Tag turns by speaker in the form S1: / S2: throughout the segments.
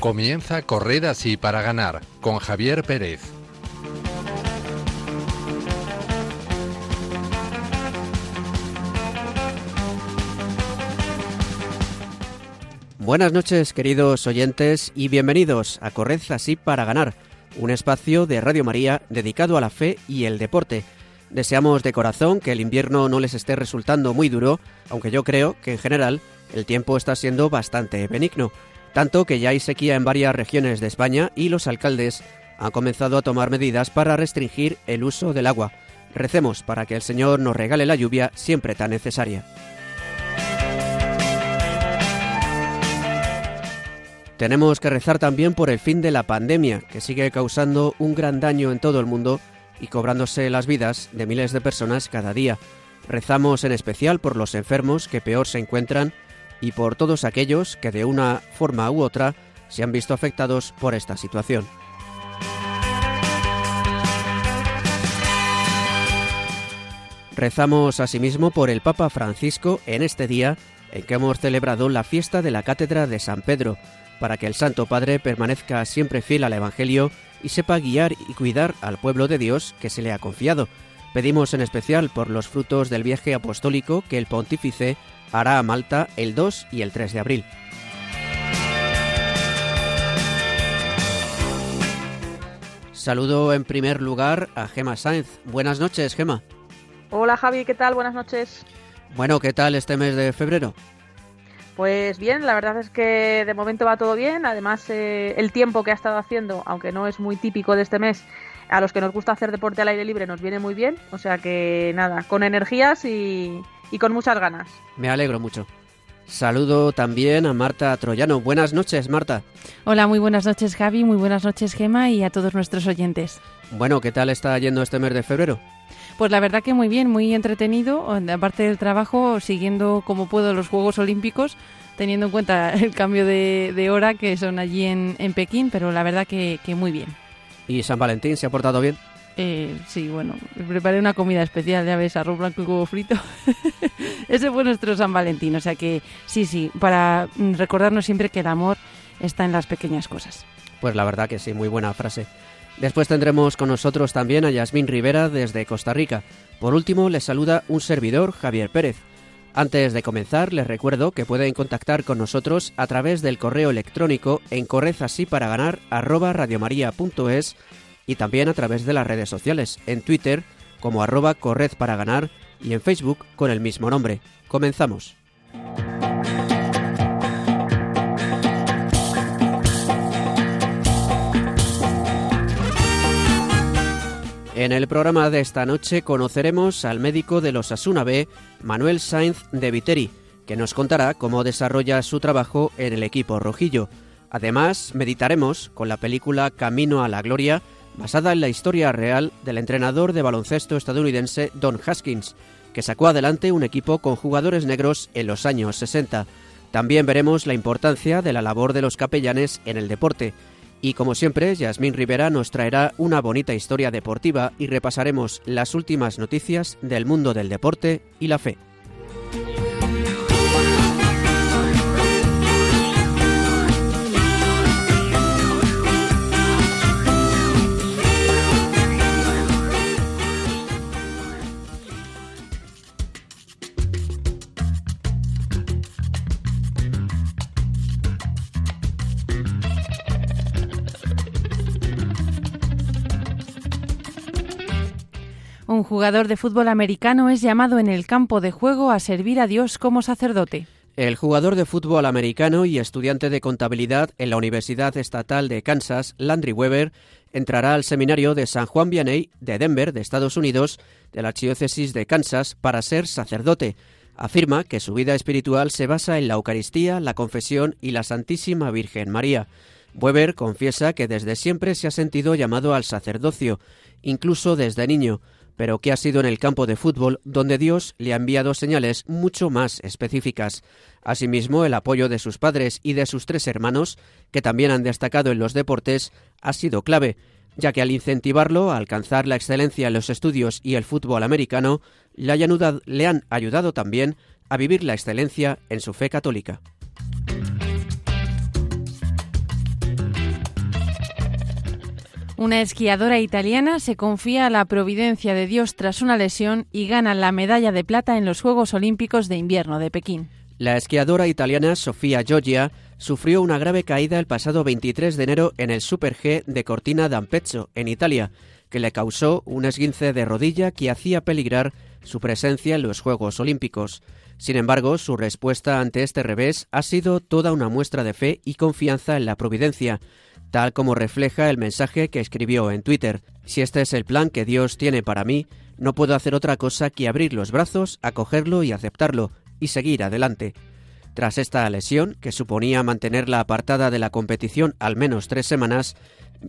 S1: Comienza Correr así para ganar con Javier Pérez.
S2: Buenas noches, queridos oyentes, y bienvenidos a Corred así para ganar, un espacio de Radio María dedicado a la fe y el deporte. Deseamos de corazón que el invierno no les esté resultando muy duro, aunque yo creo que en general el tiempo está siendo bastante benigno, tanto que ya hay sequía en varias regiones de España y los alcaldes han comenzado a tomar medidas para restringir el uso del agua. Recemos para que el Señor nos regale la lluvia siempre tan necesaria. Tenemos que rezar también por el fin de la pandemia, que sigue causando un gran daño en todo el mundo y cobrándose las vidas de miles de personas cada día. Rezamos en especial por los enfermos que peor se encuentran y por todos aquellos que de una forma u otra se han visto afectados por esta situación. Rezamos asimismo por el Papa Francisco en este día en que hemos celebrado la fiesta de la Cátedra de San Pedro, para que el Santo Padre permanezca siempre fiel al Evangelio y sepa guiar y cuidar al pueblo de Dios que se le ha confiado. Pedimos en especial por los frutos del viaje apostólico que el pontífice hará a Malta el 2 y el 3 de abril. Saludo en primer lugar a Gema Sainz. Buenas noches, Gema.
S3: Hola Javi, ¿qué tal? Buenas noches.
S2: Bueno, ¿qué tal este mes de febrero?
S3: Pues bien, la verdad es que de momento va todo bien. Además, eh, el tiempo que ha estado haciendo, aunque no es muy típico de este mes, a los que nos gusta hacer deporte al aire libre nos viene muy bien. O sea que nada, con energías y, y con muchas ganas.
S2: Me alegro mucho. Saludo también a Marta Troyano. Buenas noches, Marta.
S4: Hola, muy buenas noches, Javi. Muy buenas noches, Gema, y a todos nuestros oyentes.
S2: Bueno, ¿qué tal está yendo este mes de febrero?
S4: Pues la verdad que muy bien, muy entretenido, aparte del trabajo, siguiendo como puedo los Juegos Olímpicos, teniendo en cuenta el cambio de, hora que son allí en, Pekín, pero la verdad que, que muy bien.
S2: ¿Y San Valentín se ha portado bien?
S4: Eh, sí, bueno, preparé una comida especial, ya ves, arroz blanco y huevo frito. Ese fue nuestro San Valentín, o sea que sí, sí, para mm, recordarnos siempre que el amor está en las pequeñas cosas.
S2: Pues la verdad que sí, muy buena frase. Después tendremos con nosotros también a Yasmín Rivera desde Costa Rica. Por último, les saluda un servidor, Javier Pérez. Antes de comenzar, les recuerdo que pueden contactar con nosotros a través del correo electrónico en correzasíparaganar y también a través de las redes sociales, en Twitter como arroba corred para ganar y en Facebook con el mismo nombre. Comenzamos. En el programa de esta noche conoceremos al médico de los Asuna B, Manuel Sainz de Viteri, que nos contará cómo desarrolla su trabajo en el equipo rojillo. Además, meditaremos con la película Camino a la Gloria, basada en la historia real del entrenador de baloncesto estadounidense Don Haskins, que sacó adelante un equipo con jugadores negros en los años 60. También veremos la importancia de la labor de los capellanes en el deporte. Y como siempre, Yasmín Rivera nos traerá una bonita historia deportiva y repasaremos las últimas noticias del mundo del deporte y la fe.
S4: Un jugador de fútbol americano es llamado en el campo de juego a servir a Dios como sacerdote.
S2: El jugador de fútbol americano y estudiante de contabilidad en la Universidad Estatal de Kansas, Landry Weber, entrará al seminario de San Juan Vianney de Denver, de Estados Unidos, de la Archidiócesis de Kansas, para ser sacerdote. Afirma que su vida espiritual se basa en la Eucaristía, la confesión y la Santísima Virgen María. Weber confiesa que desde siempre se ha sentido llamado al sacerdocio, incluso desde niño pero que ha sido en el campo de fútbol donde Dios le ha enviado señales mucho más específicas. Asimismo, el apoyo de sus padres y de sus tres hermanos, que también han destacado en los deportes, ha sido clave, ya que al incentivarlo a alcanzar la excelencia en los estudios y el fútbol americano, le, han ayudado también a vivir la excelencia en su fe católica.
S4: Una esquiadora italiana se confía a la providencia de Dios tras una lesión y gana la medalla de plata en los Juegos Olímpicos de Invierno de Pekín.
S2: La esquiadora italiana Sofía Giorgia sufrió una grave caída el pasado 23 de enero en el Super G de Cortina d'Ampezzo, en Italia, que le causó un esguince de rodilla que hacía peligrar su presencia en los Juegos Olímpicos. Sin embargo, su respuesta ante este revés ha sido toda una muestra de fe y confianza en la providencia, tal como refleja el mensaje que escribió en Twitter. Si este es el plan que Dios tiene para mí, no puedo hacer otra cosa que abrir los brazos, acogerlo y aceptarlo, y seguir adelante. Tras esta lesión, que suponía mantenerla apartada de la competición al menos tres semanas,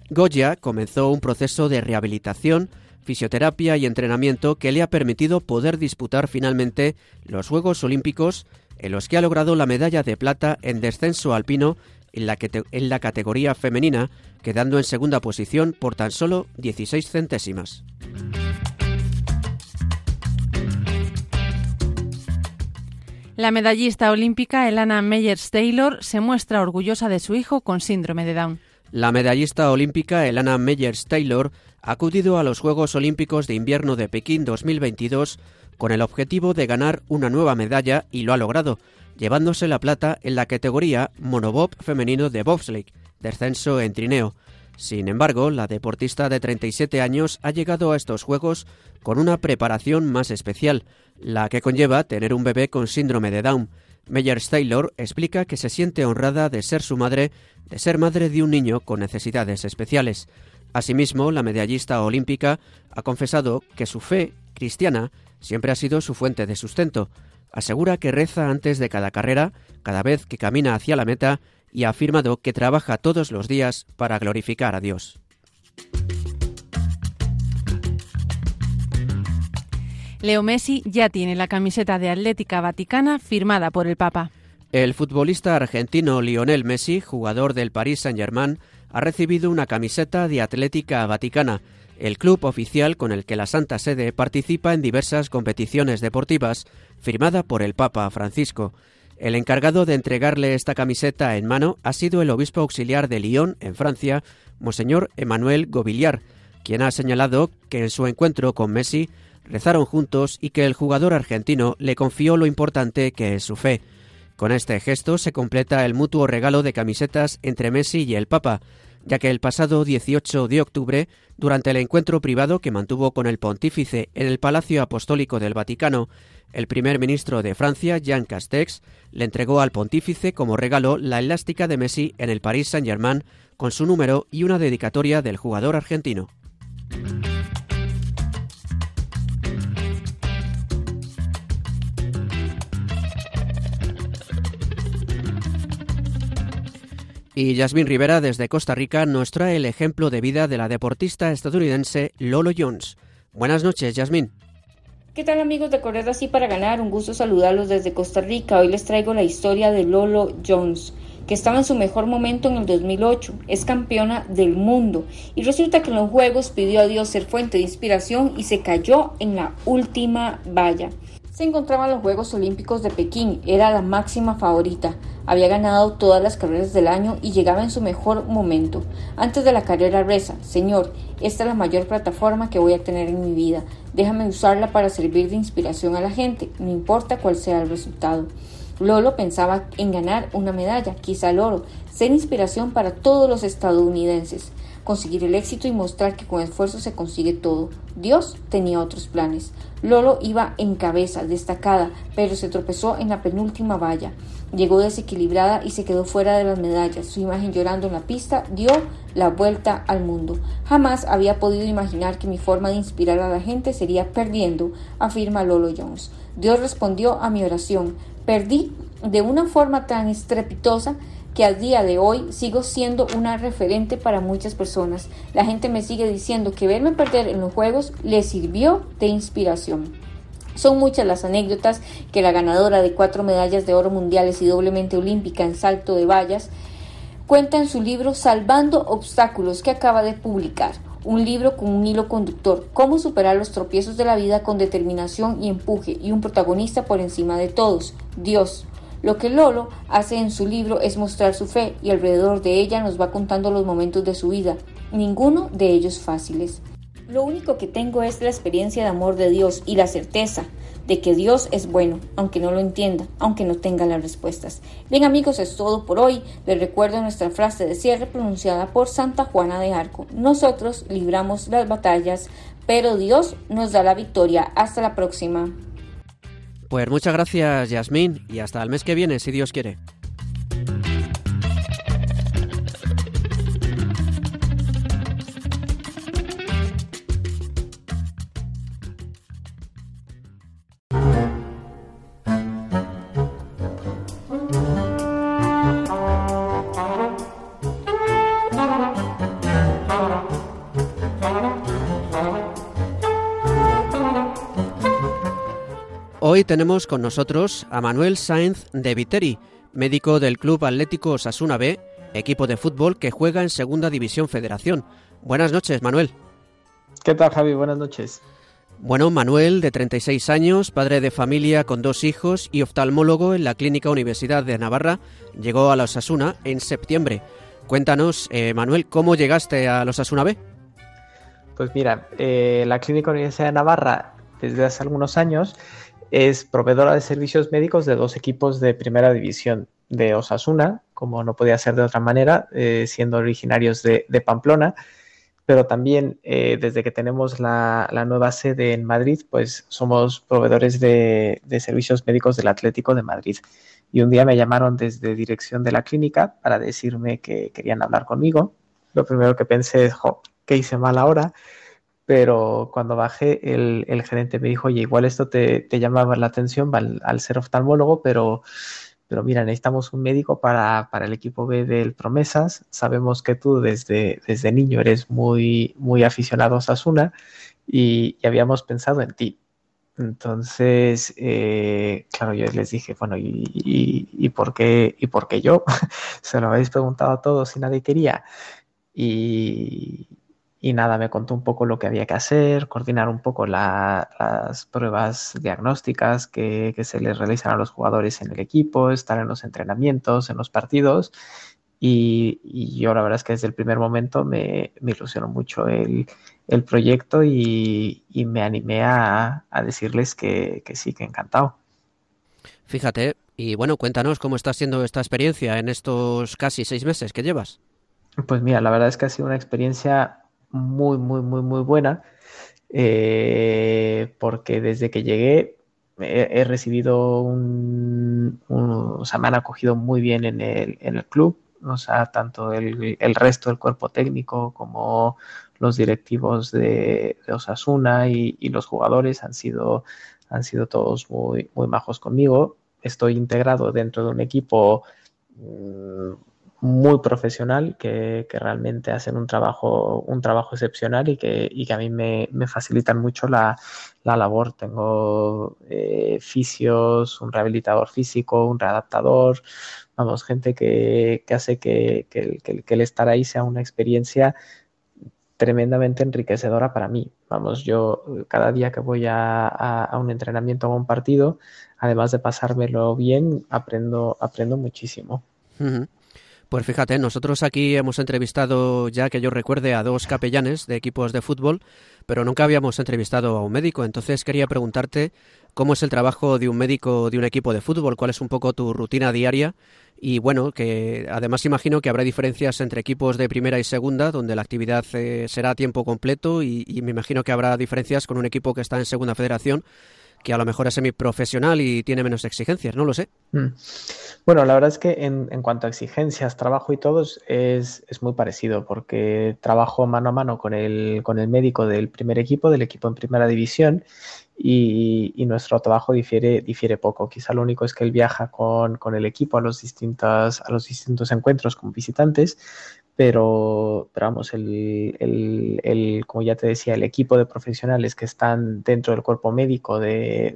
S2: Goya comenzó un proceso de rehabilitación fisioterapia y entrenamiento que le ha permitido poder disputar finalmente los Juegos Olímpicos en los que ha logrado la medalla de plata en descenso alpino en la, en la categoría femenina, quedando en segunda posición por tan solo 16 centésimas.
S4: La medallista olímpica Elana Meyers-Taylor se muestra orgullosa de su hijo con síndrome de Down.
S2: La medallista olímpica Elana Meyers-Taylor ha acudido a los Juegos Olímpicos de Invierno de Pekín 2022 con el objetivo de ganar una nueva medalla y lo ha logrado, llevándose la plata en la categoría monobob femenino de bobsleigh, descenso en trineo. Sin embargo, la deportista de 37 años ha llegado a estos Juegos con una preparación más especial, la que conlleva tener un bebé con síndrome de Down. Meyers Taylor explica que se siente honrada de ser su madre, de ser madre de un niño con necesidades especiales. Asimismo, la medallista olímpica ha confesado que su fe cristiana siempre ha sido su fuente de sustento. Asegura que reza antes de cada carrera, cada vez que camina hacia la meta, y ha afirmado que trabaja todos los días para glorificar a Dios.
S4: Leo Messi ya tiene la camiseta de Atlética Vaticana firmada por el Papa.
S2: El futbolista argentino Lionel Messi, jugador del Paris Saint-Germain, ha recibido una camiseta de Atlética Vaticana, el club oficial con el que la Santa Sede participa en diversas competiciones deportivas, firmada por el Papa Francisco. El encargado de entregarle esta camiseta en mano ha sido el obispo auxiliar de Lyon, en Francia, Monseñor Emmanuel Govillar, quien ha señalado que en su encuentro con Messi rezaron juntos y que el jugador argentino le confió lo importante que es su fe. Con este gesto se completa el mutuo regalo de camisetas entre Messi y el Papa, ya que el pasado 18 de octubre, durante el encuentro privado que mantuvo con el pontífice en el Palacio Apostólico del Vaticano, el primer ministro de Francia, Jean Castex, le entregó al pontífice como regalo la elástica de Messi en el Paris Saint-Germain con su número y una dedicatoria del jugador argentino. Y Jasmine Rivera desde Costa Rica nos trae el ejemplo de vida de la deportista estadounidense Lolo Jones. Buenas noches, Jasmine.
S5: ¿Qué tal amigos de Correr así para ganar? Un gusto saludarlos desde Costa Rica. Hoy les traigo la historia de Lolo Jones, que estaba en su mejor momento en el 2008. Es campeona del mundo y resulta que en los Juegos pidió a Dios ser fuente de inspiración y se cayó en la última valla. Se encontraba en los Juegos Olímpicos de Pekín, era la máxima favorita, había ganado todas las carreras del año y llegaba en su mejor momento. Antes de la carrera reza, Señor, esta es la mayor plataforma que voy a tener en mi vida, déjame usarla para servir de inspiración a la gente, no importa cuál sea el resultado. Lolo pensaba en ganar una medalla, quizá el oro, ser inspiración para todos los estadounidenses conseguir el éxito y mostrar que con esfuerzo se consigue todo. Dios tenía otros planes. Lolo iba en cabeza, destacada, pero se tropezó en la penúltima valla. Llegó desequilibrada y se quedó fuera de las medallas. Su imagen llorando en la pista dio la vuelta al mundo. Jamás había podido imaginar que mi forma de inspirar a la gente sería perdiendo, afirma Lolo Jones. Dios respondió a mi oración. Perdí de una forma tan estrepitosa que a día de hoy sigo siendo una referente para muchas personas. La gente me sigue diciendo que verme perder en los juegos le sirvió de inspiración. Son muchas las anécdotas que la ganadora de cuatro medallas de oro mundiales y doblemente olímpica en salto de vallas cuenta en su libro Salvando Obstáculos que acaba de publicar. Un libro con un hilo conductor, cómo superar los tropiezos de la vida con determinación y empuje y un protagonista por encima de todos, Dios. Lo que Lolo hace en su libro es mostrar su fe y alrededor de ella nos va contando los momentos de su vida. ninguno de ellos fáciles. Lo único que tengo es la experiencia de amor de Dios y la certeza de que Dios es bueno, aunque no lo entienda, aunque no tenga las respuestas. Bien amigos, es todo por hoy. Les recuerdo nuestra frase de cierre pronunciada por Santa Juana de Arco. Nosotros libramos las batallas, pero Dios nos da la victoria. Hasta la próxima.
S2: Pues muchas gracias Yasmín y hasta el mes que viene, si Dios quiere. Hoy tenemos con nosotros a Manuel Sainz de Viteri, médico del Club Atlético Osasuna B, equipo de fútbol que juega en Segunda División Federación. Buenas noches, Manuel.
S6: ¿Qué tal, Javi? Buenas noches.
S2: Bueno, Manuel, de 36 años, padre de familia con dos hijos y oftalmólogo en la Clínica Universidad de Navarra, llegó a la Osasuna en septiembre. Cuéntanos, eh, Manuel, ¿cómo llegaste a los Osasuna B?
S6: Pues mira, eh, la Clínica Universidad de Navarra desde hace algunos años es proveedora de servicios médicos de dos equipos de primera división de Osasuna, como no podía ser de otra manera, eh, siendo originarios de, Pamplona, pero también eh, desde que tenemos la, nueva sede en Madrid, pues somos proveedores de, servicios médicos del Atlético de Madrid. Y un día me llamaron desde dirección de la clínica para decirme que querían hablar conmigo. Lo primero que pensé es, jo, ¿qué hice mal ahora? Pero cuando bajé el, gerente me dijo, oye, igual esto te, llamaba la atención al, ser oftalmólogo, pero, pero mira, necesitamos un médico para, el equipo B del Promesas. Sabemos que tú desde, desde niño eres muy, muy aficionado a Sasuna y, habíamos pensado en ti. Entonces, eh, claro, yo les dije, bueno, ¿y, por, qué, ¿y por qué yo? Se lo habéis preguntado a todos y nadie quería. Y, y nada, me contó un poco lo que había que hacer, coordinar un poco las pruebas diagnósticas que, se les realizan a los jugadores en el equipo, estar en los entrenamientos, en los partidos. Y, yo la verdad es que desde el primer momento me, ilusionó mucho el, proyecto y, me animé a, decirles que, que sí, que encantado.
S2: Fíjate, y bueno, cuéntanos cómo está siendo esta experiencia en estos casi seis meses que llevas.
S6: Pues mira, la verdad es que ha sido una experiencia muy, muy, muy, muy buena, eh, porque desde que llegué he, recibido un, o sea, me han acogido muy bien en el, en el club, o sea, tanto el, el, resto del cuerpo técnico como los directivos de, Osasuna y, y, los jugadores han sido, han sido todos muy, muy majos conmigo. Estoy integrado dentro de un equipo mm, muy profesional que, realmente hacen un trabajo, un trabajo excepcional y que, que a mí me, facilitan mucho la, labor. Tengo eh, fisios, un rehabilitador físico, un readaptador, vamos, gente que, hace que, el estar ahí sea una experiencia tremendamente enriquecedora para mí. Vamos, yo cada día que voy a, un entrenamiento o a un partido, además de pasármelo bien, aprendo, aprendo muchísimo.
S2: Pues fíjate, nosotros aquí hemos entrevistado, ya que yo recuerde, a dos capellanes de equipos de fútbol, pero nunca habíamos entrevistado a un médico. Entonces quería preguntarte cómo es el trabajo de un médico de un equipo de fútbol, cuál es un poco tu rutina diaria y bueno, que además imagino que habrá diferencias entre equipos de primera y segunda, donde la actividad eh, será a tiempo completo y, y me imagino que habrá diferencias con un equipo que está en segunda federación que a lo mejor es semiprofesional y tiene menos exigencias, no lo sé. Mm.
S6: Bueno, la verdad es que en, cuanto a exigencias, trabajo y todos es, muy parecido, porque trabajo mano a mano con el, con el médico del primer equipo, del equipo en primera división, y, nuestro trabajo difiere, difiere poco. Quizá lo único es que él viaja con, con el equipo a los, distintos, a los distintos encuentros con visitantes, pero, vamos, el, el, como ya te decía, el equipo de profesionales que están dentro del cuerpo médico de,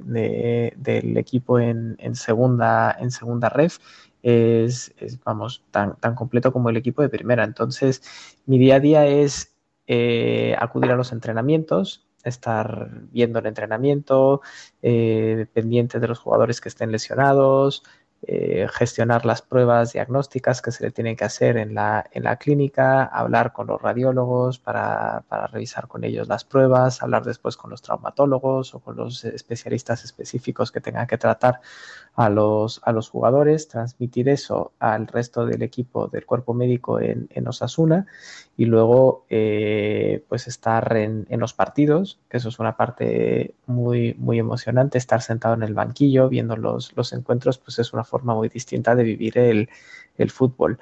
S6: del equipo en, en, segunda, en segunda ref es, vamos, tan, tan completo como el equipo de primera. Entonces, mi día a día es eh, acudir a los entrenamientos, estar viendo el entrenamiento, eh, pendiente de los jugadores que estén lesionados, eh, gestionar las pruebas diagnósticas que se le tienen que hacer en la, en la clínica, hablar con los radiólogos para, para, revisar con ellos las pruebas, hablar después con los traumatólogos o con los especialistas específicos que tengan que tratar a los, a los jugadores, transmitir eso al resto del equipo del cuerpo médico en, en Osasuna y luego eh, pues estar en, en, los partidos, que eso es una parte muy, muy emocionante, estar sentado en el banquillo viendo los, los encuentros, pues es una forma muy distinta de vivir el, el fútbol.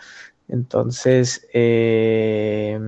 S6: Entonces, eh,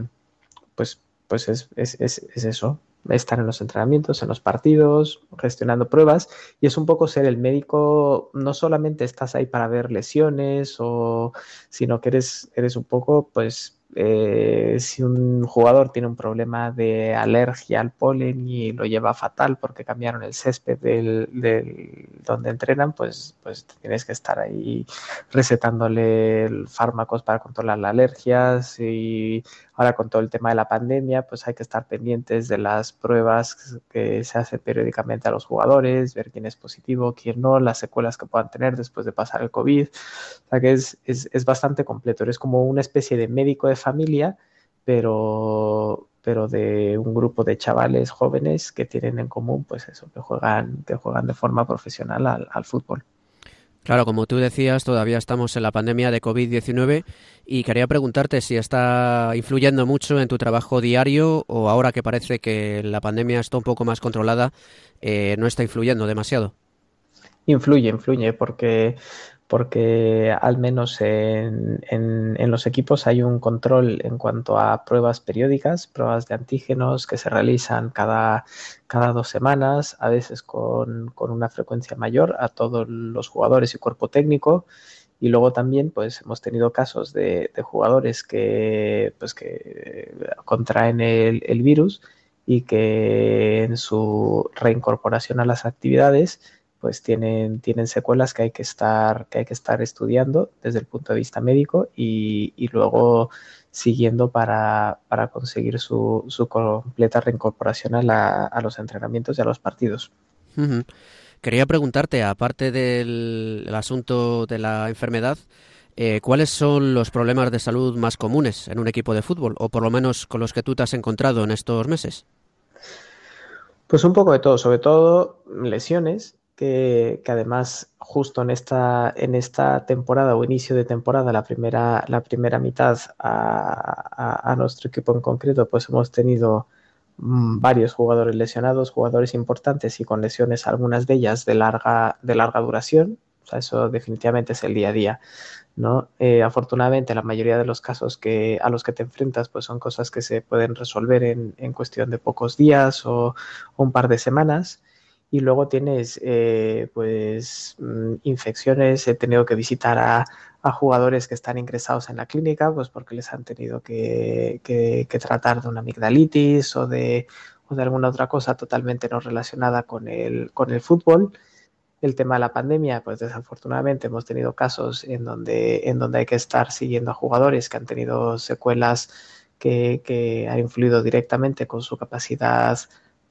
S6: pues, pues es, es, es, es eso, estar en los entrenamientos, en los partidos, gestionando pruebas. Y es un poco ser el médico, no solamente estás ahí para ver lesiones o sino que eres, eres un poco pues eh, si un jugador tiene un problema de alergia al polen y lo lleva fatal porque cambiaron el césped del, del, donde entrenan, pues, pues tienes que estar ahí recetándole fármacos para controlar las alergias y ahora con todo el tema de la pandemia, pues hay que estar pendientes de las pruebas que se hacen periódicamente a los jugadores, ver quién es positivo, quién no, las secuelas que puedan tener después de pasar el COVID. O sea que es, es, es bastante completo, eres como una especie de médico de familia, pero, pero de un grupo de chavales jóvenes que tienen en común, pues eso, que juegan, que juegan de forma profesional al, al fútbol.
S2: Claro, como tú decías, todavía estamos en la pandemia de COVID-19 y quería preguntarte si está influyendo mucho en tu trabajo diario o ahora que parece que la pandemia está un poco más controlada, eh, no está influyendo demasiado.
S6: Influye, influye, porque porque al menos en, en, los equipos hay un control en cuanto a pruebas periódicas, pruebas de antígenos que se realizan cada, cada dos semanas, a veces con, con, una frecuencia mayor a todos los jugadores y cuerpo técnico. Y luego también pues hemos tenido casos de, jugadores que, pues, que contraen el virus y que en su reincorporación a las actividades pues tienen, tienen secuelas que hay que estar, que hay que estar estudiando desde el punto de vista médico y, y luego siguiendo para, para conseguir su, su, completa reincorporación a, la, a, los entrenamientos y a los partidos.
S2: Uh -huh. Quería preguntarte, aparte del asunto de la enfermedad, eh, ¿cuáles son los problemas de salud más comunes en un equipo de fútbol, o por lo menos con los que tú te has encontrado en estos meses?
S6: Pues un poco de todo, sobre todo lesiones, que, además justo en esta, en esta temporada o inicio de temporada, la primera, la primera mitad a, nuestro equipo en concreto, pues hemos tenido mmm, varios jugadores lesionados, jugadores importantes y con lesiones, algunas de ellas de larga, de larga duración. O sea, eso definitivamente es el día a día. ¿no? Eh, afortunadamente, la mayoría de los casos que, a los que te enfrentas pues son cosas que se pueden resolver en, en cuestión de pocos días o un par de semanas y luego tienes eh, pues mm, infecciones, he tenido que visitar a, jugadores que están ingresados en la clínica pues porque les han tenido que, que, que tratar de una amigdalitis o de, o de, alguna otra cosa totalmente no relacionada con el, con el fútbol. El tema de la pandemia, pues desafortunadamente hemos tenido casos en donde, en donde hay que estar siguiendo a jugadores que han tenido secuelas que, que han influido directamente con su capacidad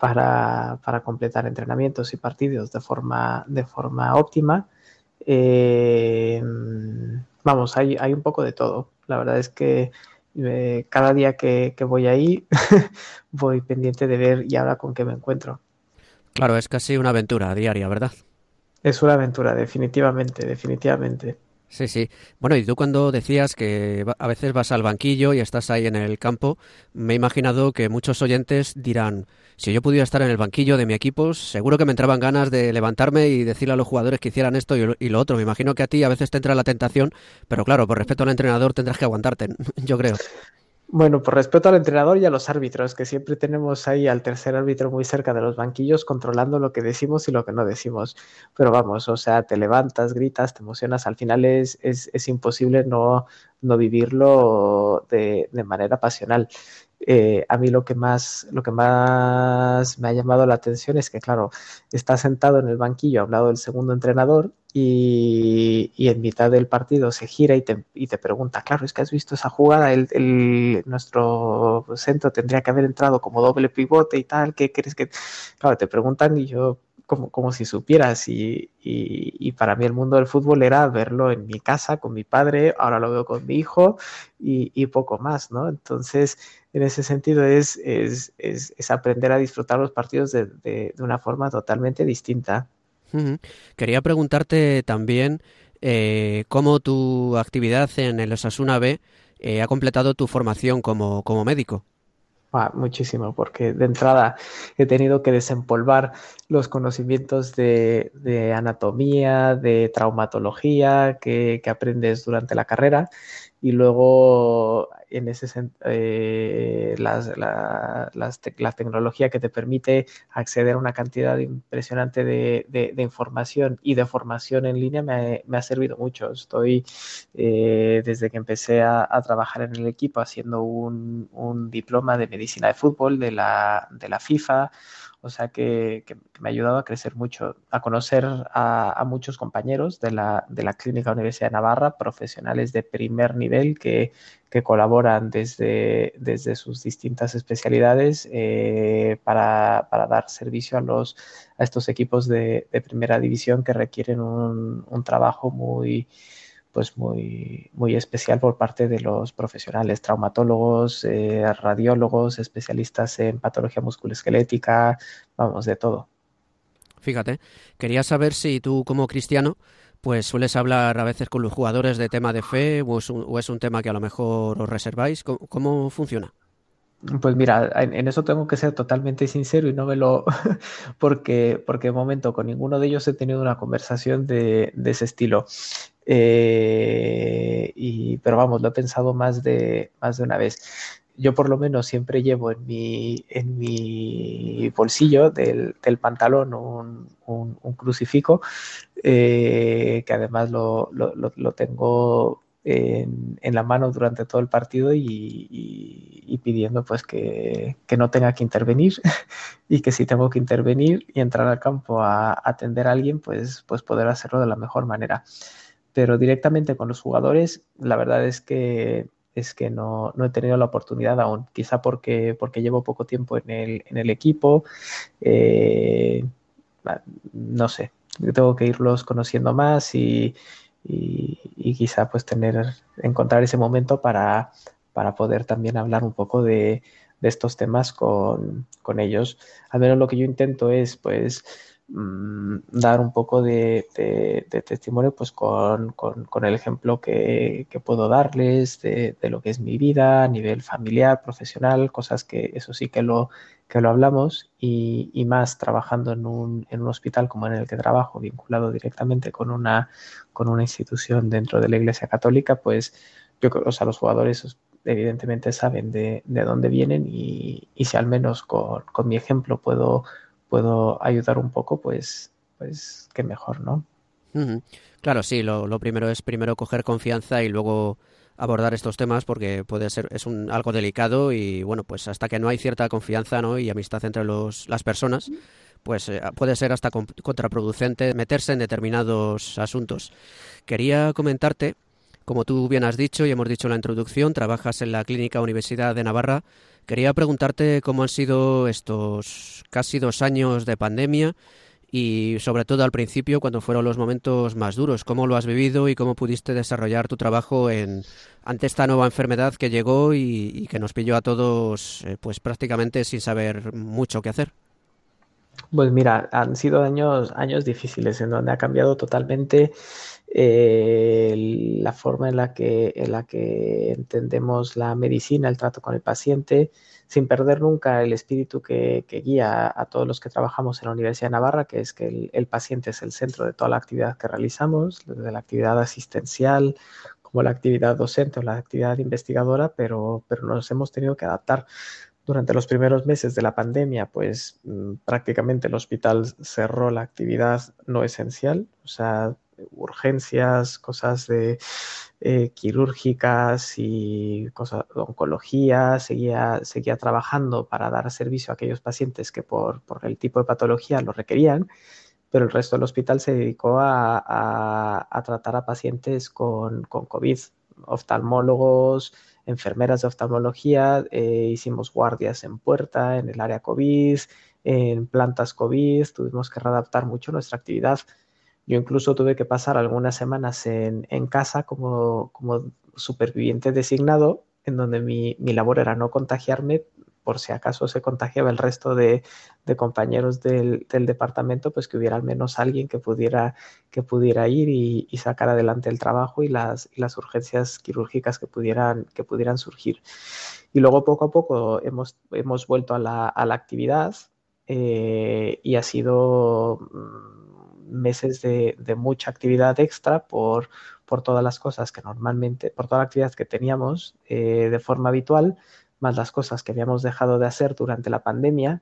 S6: para, para, completar entrenamientos y partidos de forma, de forma óptima. Eh, vamos, hay, hay, un poco de todo. La verdad es que eh, cada día que, que voy ahí voy pendiente de ver y ahora con qué me encuentro.
S2: Claro, es casi una aventura diaria, ¿verdad?
S6: Es una aventura, definitivamente, definitivamente.
S2: Sí, sí. Bueno, y tú cuando decías que a veces vas al banquillo y estás ahí en el campo, me he imaginado que muchos oyentes dirán, si yo pudiera estar en el banquillo de mi equipo, seguro que me entraban ganas de levantarme y decirle a los jugadores que hicieran esto y lo otro. Me imagino que a ti a veces te entra la tentación, pero claro, por respeto al entrenador tendrás que aguantarte, yo creo.
S6: Bueno, por respeto al entrenador y a los árbitros, que siempre tenemos ahí al tercer árbitro muy cerca de los banquillos controlando lo que decimos y lo que no decimos. Pero vamos, o sea, te levantas, gritas, te emocionas, al final es, es, es imposible no, no vivirlo de, de manera pasional. Eh, a mí lo que más lo que más me ha llamado la atención es que claro está sentado en el banquillo a un lado del segundo entrenador y, en mitad del partido se gira y te, y te, pregunta claro es que has visto esa jugada el, nuestro centro tendría que haber entrado como doble pivote y tal qué crees que claro te preguntan y yo como, como si supieras y, y, para mí el mundo del fútbol era verlo en mi casa con mi padre, ahora lo veo con mi hijo y, y poco más, ¿no? Entonces, en ese sentido es, es, es, es aprender a disfrutar los partidos de, de, de una forma totalmente distinta.
S2: Quería preguntarte también eh, cómo tu actividad en el Osasuna B eh, ha completado tu formación como, como médico.
S6: Ah, muchísimo, porque de entrada he tenido que desempolvar los conocimientos de, de anatomía, de traumatología que, que, aprendes durante la carrera y luego en ese eh, las, la, las te la, tecnología que te permite acceder a una cantidad impresionante de, de, información y de formación en línea me, me ha servido mucho. Estoy eh, desde que empecé a, a, trabajar en el equipo haciendo un, un diploma de medicina de fútbol de la, de la FIFA o sea que, que, me ha ayudado a crecer mucho, a conocer a, a muchos compañeros de la, de la, Clínica Universidad de Navarra, profesionales de primer nivel que, que colaboran desde, desde, sus distintas especialidades eh, para, para, dar servicio a, los, a estos equipos de, de primera división que requieren un, un trabajo muy, pues muy, muy especial por parte de los profesionales, traumatólogos, eh, radiólogos, especialistas en patología musculoesquelética, vamos, de todo.
S2: Fíjate, quería saber si tú como cristiano pues sueles hablar a veces con los jugadores de tema de fe o es un, o es un tema que a lo mejor os reserváis. ¿Cómo, cómo funciona?
S6: Pues mira, en, en, eso tengo que ser totalmente sincero y no me lo porque porque de momento con ninguno de ellos he tenido una conversación de, de ese estilo. Eh, y, pero vamos, lo he pensado más de, más de una vez. Yo por lo menos siempre llevo en mi, en mi bolsillo del, del pantalón un, un, crucifijo eh, que además lo, lo, tengo en, en, la mano durante todo el partido y, y, pidiendo pues que, que, no tenga que intervenir y que si tengo que intervenir y entrar al campo a, a atender a alguien pues, pues poder hacerlo de la mejor manera pero directamente con los jugadores, la verdad es que es que no, no he tenido la oportunidad aún, quizá porque, porque llevo poco tiempo en el, en el equipo, eh, no sé, tengo que irlos conociendo más y, y, y, quizá pues tener, encontrar ese momento para, para poder también hablar un poco de, de estos temas con, con ellos. Al menos lo que yo intento es pues mmm, dar un poco de, testimonio pues con, el ejemplo que, puedo darles de, lo que es mi vida a nivel familiar, profesional, cosas que eso sí que lo, que lo hablamos y, más trabajando en un, hospital como en el que trabajo, vinculado directamente con una, institución dentro de la Iglesia Católica, pues yo, o sea, los jugadores evidentemente saben de, de dónde vienen y, si al menos con mi ejemplo puedo puedo ayudar un poco, pues, pues qué mejor, ¿no?
S2: Uh -huh. Claro, sí, lo, lo, primero es primero coger confianza y luego abordar estos temas porque puede ser es un algo delicado y bueno pues hasta que no hay cierta confianza no y amistad entre los, las personas pues eh, puede ser hasta contraproducente meterse en determinados asuntos quería comentarte como tú bien has dicho y hemos dicho en la introducción trabajas en la clínica Universidad de Navarra Quería preguntarte cómo han sido estos casi dos años de pandemia y sobre todo al principio cuando fueron los momentos más duros, cómo lo has vivido y cómo pudiste desarrollar tu trabajo en, ante esta nueva enfermedad que llegó y, que nos pilló a todos eh, pues prácticamente sin saber mucho qué hacer.
S6: Pues mira, han sido años, años difíciles en donde ha cambiado totalmente eh, la forma en la, que, en la que entendemos la medicina, el trato con el paciente, sin perder nunca el espíritu que, guía a, a, todos los que trabajamos en la Universidad de Navarra, que es que el, el, paciente es el centro de toda la actividad que realizamos, desde la actividad asistencial como la actividad docente o la actividad investigadora, pero, pero nos hemos tenido que adaptar. Durante los primeros meses de la pandemia, pues mm, prácticamente el hospital cerró la actividad no esencial, o sea, urgencias, cosas de eh, quirúrgicas y cosas de oncología, seguía, seguía trabajando para dar servicio a aquellos pacientes que por, por el tipo de patología lo requerían, pero el resto del hospital se dedicó a, a, a tratar a pacientes con, con COVID, oftalmólogos, enfermeras de oftalmología, eh, hicimos guardias en puerta, en el área COVID, en plantas COVID, tuvimos que readaptar mucho nuestra actividad. Yo incluso tuve que pasar algunas semanas en, casa como, como superviviente designado, en donde mi, mi labor era no contagiarme, por si acaso se contagiaba el resto de, compañeros del, departamento, pues que hubiera al menos alguien que pudiera, que pudiera ir y, sacar adelante el trabajo y las, las urgencias quirúrgicas que pudieran, que pudieran surgir. Y luego poco a poco hemos, hemos vuelto a la, actividad eh, y ha sido mm, meses de, mucha actividad extra por, por todas las cosas que normalmente, por toda la actividad que teníamos eh, de forma habitual, más las cosas que habíamos dejado de hacer durante la pandemia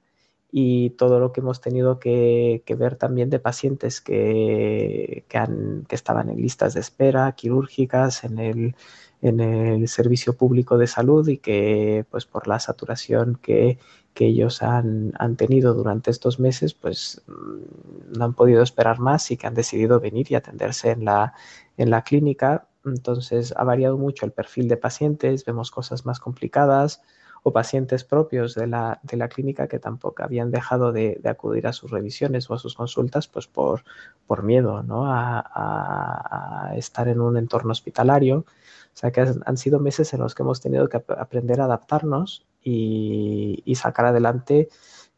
S6: y todo lo que hemos tenido que, ver también de pacientes que, que, estaban en listas de espera quirúrgicas en el, en el servicio público de salud y que pues por la saturación que, ellos han, han, tenido durante estos meses pues mm, no han podido esperar más y que han decidido venir y atenderse en la, en la clínica entonces ha variado mucho el perfil de pacientes, vemos cosas más complicadas o pacientes propios de la, de la clínica que tampoco habían dejado de, acudir a sus revisiones o a sus consultas pues por, por miedo ¿no? a, estar en un entorno hospitalario. O sea que han sido meses en los que hemos tenido que aprender a adaptarnos y, sacar adelante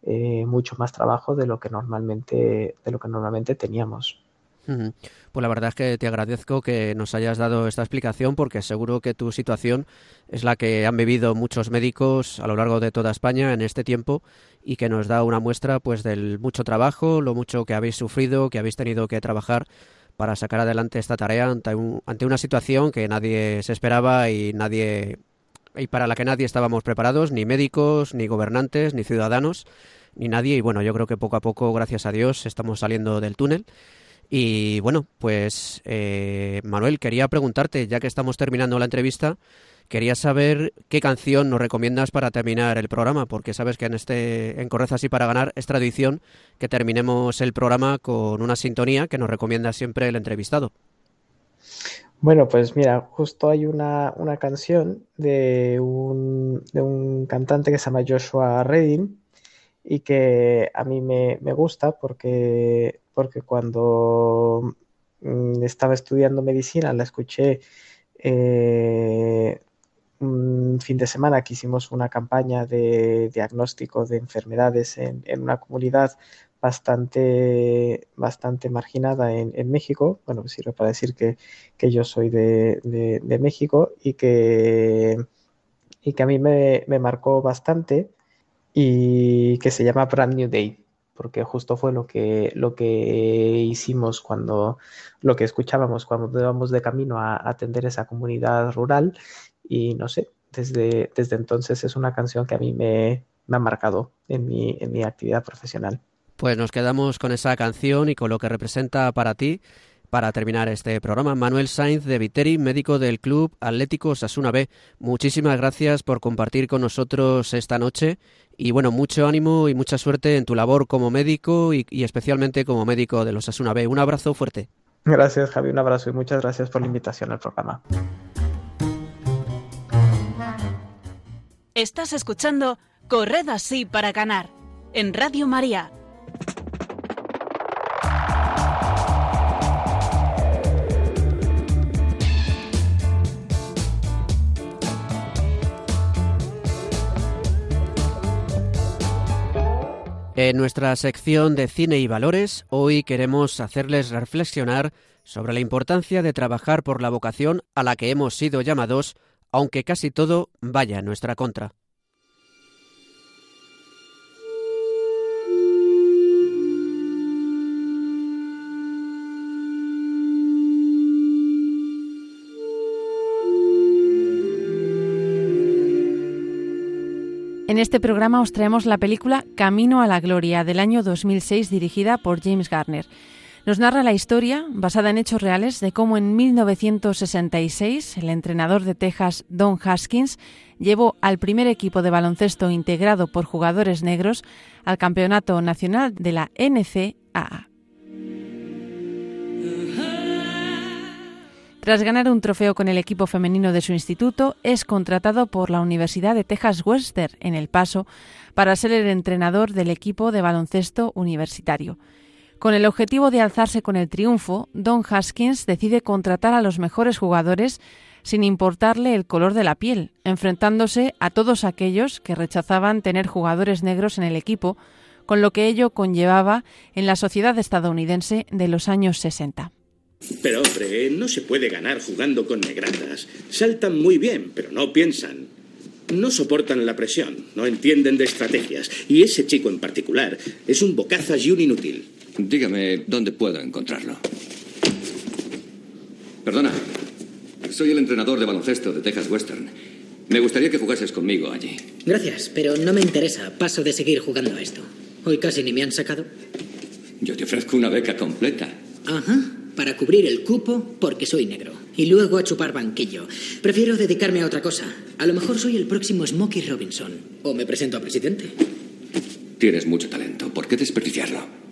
S6: eh, mucho más trabajo de lo que normalmente, de lo que normalmente teníamos.
S2: Pues la verdad es que te agradezco que nos hayas dado esta explicación porque seguro que tu situación es la que han vivido muchos médicos a lo largo de toda España en este tiempo y que nos da una muestra pues del mucho trabajo, lo mucho que habéis sufrido, que habéis tenido que trabajar para sacar adelante esta tarea ante, ante una situación que nadie se esperaba y nadie y para la que nadie estábamos preparados, ni médicos, ni gobernantes, ni ciudadanos, ni nadie. Y bueno, yo creo que poco a poco, gracias a Dios, estamos saliendo del túnel. Y bueno, pues eh, Manuel, quería preguntarte, ya que estamos terminando la entrevista, quería saber qué canción nos recomiendas para terminar el programa, porque sabes que en este en Correzas y para ganar es tradición que terminemos el programa con una sintonía que nos recomienda siempre el entrevistado.
S6: Bueno, pues mira, justo hay una, una canción de un, de un cantante que se llama Joshua Redding y que a mí me, me gusta porque porque cuando mm, estaba estudiando medicina la escuché eh, un fin de semana que hicimos una campaña de diagnóstico de enfermedades en, una comunidad bastante, bastante marginada en, México. Bueno, sirve para decir que, yo soy de, México y que, y que a mí me, me marcó bastante y que se llama Brand New Day porque justo fue lo que, lo que hicimos cuando, lo que escuchábamos cuando íbamos de camino a, atender esa comunidad rural y no sé, desde, desde entonces es una canción que a mí me, me ha marcado en mi, en mi actividad profesional.
S2: Pues nos quedamos con esa canción y con lo que representa para ti para terminar este programa. Manuel Sainz de Viteri, médico del Club Atlético Sasuna B. Muchísimas gracias por compartir con nosotros esta noche y bueno, mucho ánimo y mucha suerte en tu labor como médico y, especialmente como médico de los Sasuna B. Un abrazo fuerte.
S6: Gracias Javi, un abrazo y muchas gracias por la invitación al programa.
S7: Estás escuchando Corred así para ganar en Radio María.
S2: En nuestra sección de cine y valores, hoy queremos hacerles reflexionar sobre la importancia de trabajar por la vocación a la que hemos sido llamados, aunque casi todo vaya en nuestra contra.
S4: En este programa os traemos la película Camino a la Gloria del año 2006 dirigida por James Garner. Nos narra la historia, basada en hechos reales, de cómo en 1966 el entrenador de Texas, Don Haskins, llevó al primer equipo de baloncesto integrado por jugadores negros al Campeonato Nacional de la NCAA. Tras ganar un trofeo con el equipo femenino de su instituto, es contratado por la Universidad de Texas Western en El Paso para ser el entrenador del equipo de baloncesto universitario. Con el objetivo de alzarse con el triunfo, Don Haskins decide contratar a los mejores jugadores sin importarle el color de la piel, enfrentándose a todos aquellos que rechazaban tener jugadores negros en el equipo, con lo que ello conllevaba en la sociedad estadounidense de los años 60.
S8: Pero hombre, no se puede ganar jugando con negratas. Saltan muy bien, pero no piensan. No soportan la presión, no entienden de estrategias. Y ese chico en particular es un bocazas y un inútil.
S9: Dígame dónde puedo encontrarlo. Perdona, soy el entrenador de baloncesto de Texas Western. Me gustaría que jugases conmigo allí.
S10: Gracias, pero no me interesa. Paso de seguir jugando a esto. Hoy casi ni me han sacado.
S9: Yo te ofrezco una beca completa.
S10: Ajá para cubrir el cupo porque soy negro. Y luego a chupar banquillo. Prefiero dedicarme a otra cosa. A lo mejor soy el próximo Smokey Robinson. O me presento a presidente.
S9: Tienes mucho talento. ¿Por qué desperdiciarlo?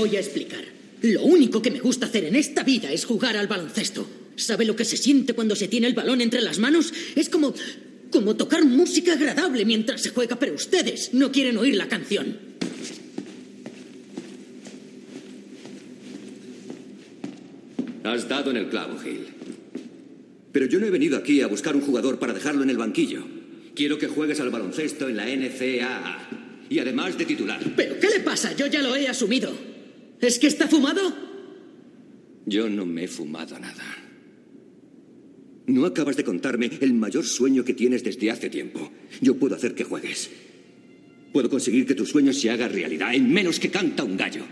S10: Voy a explicar. Lo único que me gusta hacer en esta vida es jugar al baloncesto. ¿Sabe lo que se siente cuando se tiene el balón entre las manos? Es como. como tocar música agradable mientras se juega, pero ustedes no quieren oír la canción.
S9: Has dado en el clavo, Gil. Pero yo no he venido aquí a buscar un jugador para dejarlo en el banquillo. Quiero que juegues al baloncesto en la NCAA. Y además de titular.
S10: ¿Pero qué le pasa? Yo ya lo he asumido. ¿Es que está fumado?
S9: Yo no me he fumado nada. No acabas de contarme el mayor sueño que tienes desde hace tiempo. Yo puedo hacer que juegues. Puedo conseguir que tu sueño se haga realidad en menos que canta un gallo.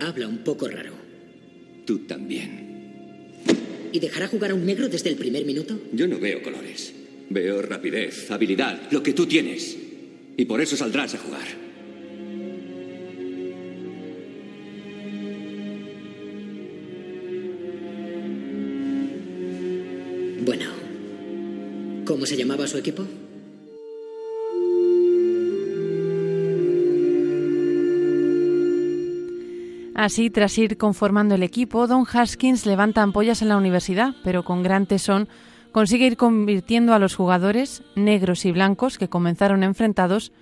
S10: Habla un poco raro.
S9: Tú también.
S10: ¿Y dejará jugar a un negro desde el primer minuto?
S9: Yo no veo colores. Veo rapidez, habilidad, lo que tú tienes. Y por eso saldrás a jugar.
S10: Bueno. ¿Cómo se llamaba su equipo?
S4: Así, tras ir conformando el equipo, Don Haskins levanta ampollas en la universidad, pero con gran tesón consigue ir convirtiendo a los jugadores, negros y blancos, que comenzaron enfrentados,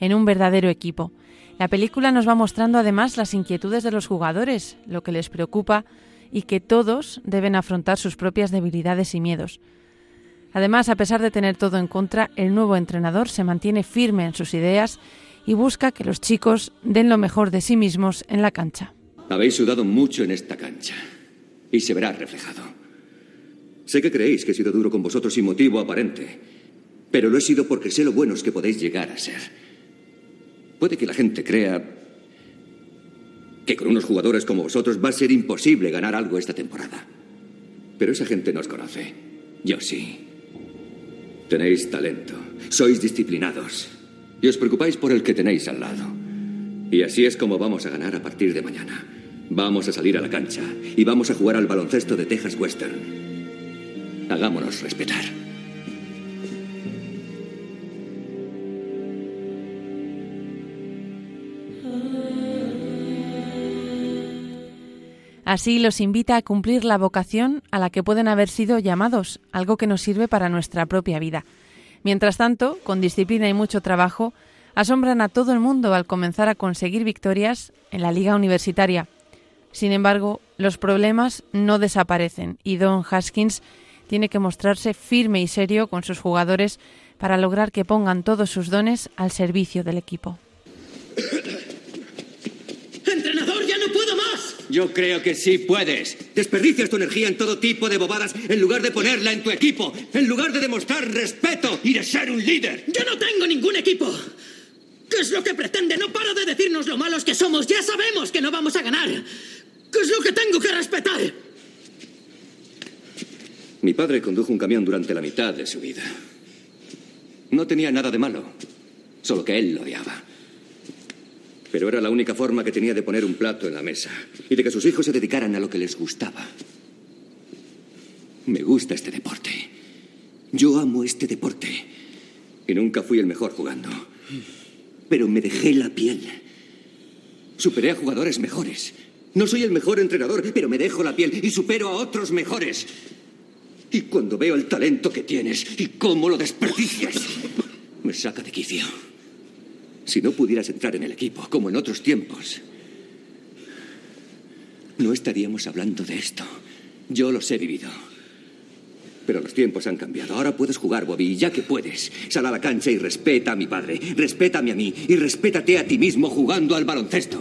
S4: en un verdadero equipo. La película nos va mostrando además las inquietudes de los jugadores, lo que les preocupa y que todos deben afrontar sus propias debilidades y miedos. Además, a pesar de tener todo en contra, el nuevo entrenador se mantiene firme en sus ideas y busca que los chicos den lo mejor de sí mismos en la cancha.
S9: Habéis sudado mucho en esta cancha y se verá reflejado. Sé que creéis que he sido duro con vosotros sin motivo aparente, pero lo he sido porque sé lo buenos que podéis llegar a ser. Puede que la gente crea que con unos jugadores como vosotros va a ser imposible ganar algo esta temporada. Pero esa gente no os conoce. Yo sí. Tenéis talento, sois disciplinados y os preocupáis por el que tenéis al lado. Y así es como vamos a ganar a partir de mañana. Vamos a salir a la cancha y vamos a jugar al baloncesto de Texas Western. Hagámonos respetar.
S4: Así los invita a cumplir la vocación a la que pueden haber sido llamados, algo que nos sirve para nuestra propia vida. Mientras tanto, con disciplina y mucho trabajo, asombran a todo el mundo al comenzar a conseguir victorias en la liga universitaria. Sin embargo, los problemas no desaparecen y Don Haskins tiene que mostrarse firme y serio con sus jugadores para lograr que pongan todos sus dones al servicio del equipo.
S10: ¡Entrenador, ya no puedo más!
S9: Yo creo que sí puedes. Desperdicias tu energía en todo tipo de bobadas en lugar de ponerla en tu equipo, en lugar de demostrar respeto y de ser un líder.
S10: ¡Yo no tengo ningún equipo! ¿Qué es lo que pretende? No para de decirnos lo malos que somos. Ya sabemos que no vamos a ganar. ¿Qué es lo que tengo que respetar?
S9: Mi padre condujo un camión durante la mitad de su vida. No tenía nada de malo, solo que él lo odiaba. Pero era la única forma que tenía de poner un plato en la mesa y de que sus hijos se dedicaran a lo que les gustaba. Me gusta este deporte. Yo amo este deporte. Y nunca fui el mejor jugando pero me dejé la piel. Superé a jugadores mejores. No soy el mejor entrenador, pero me dejo la piel y supero a otros mejores. Y cuando veo el talento que tienes y cómo lo desperdicias, me saca de quicio. Si no pudieras entrar en el equipo, como en otros tiempos, no estaríamos hablando de esto. Yo los he vivido. Pero los tiempos han cambiado. Ahora puedes jugar, Bobby, ya que puedes, sal a la cancha y respeta a mi padre, respétame a mí y respétate a ti mismo jugando al baloncesto.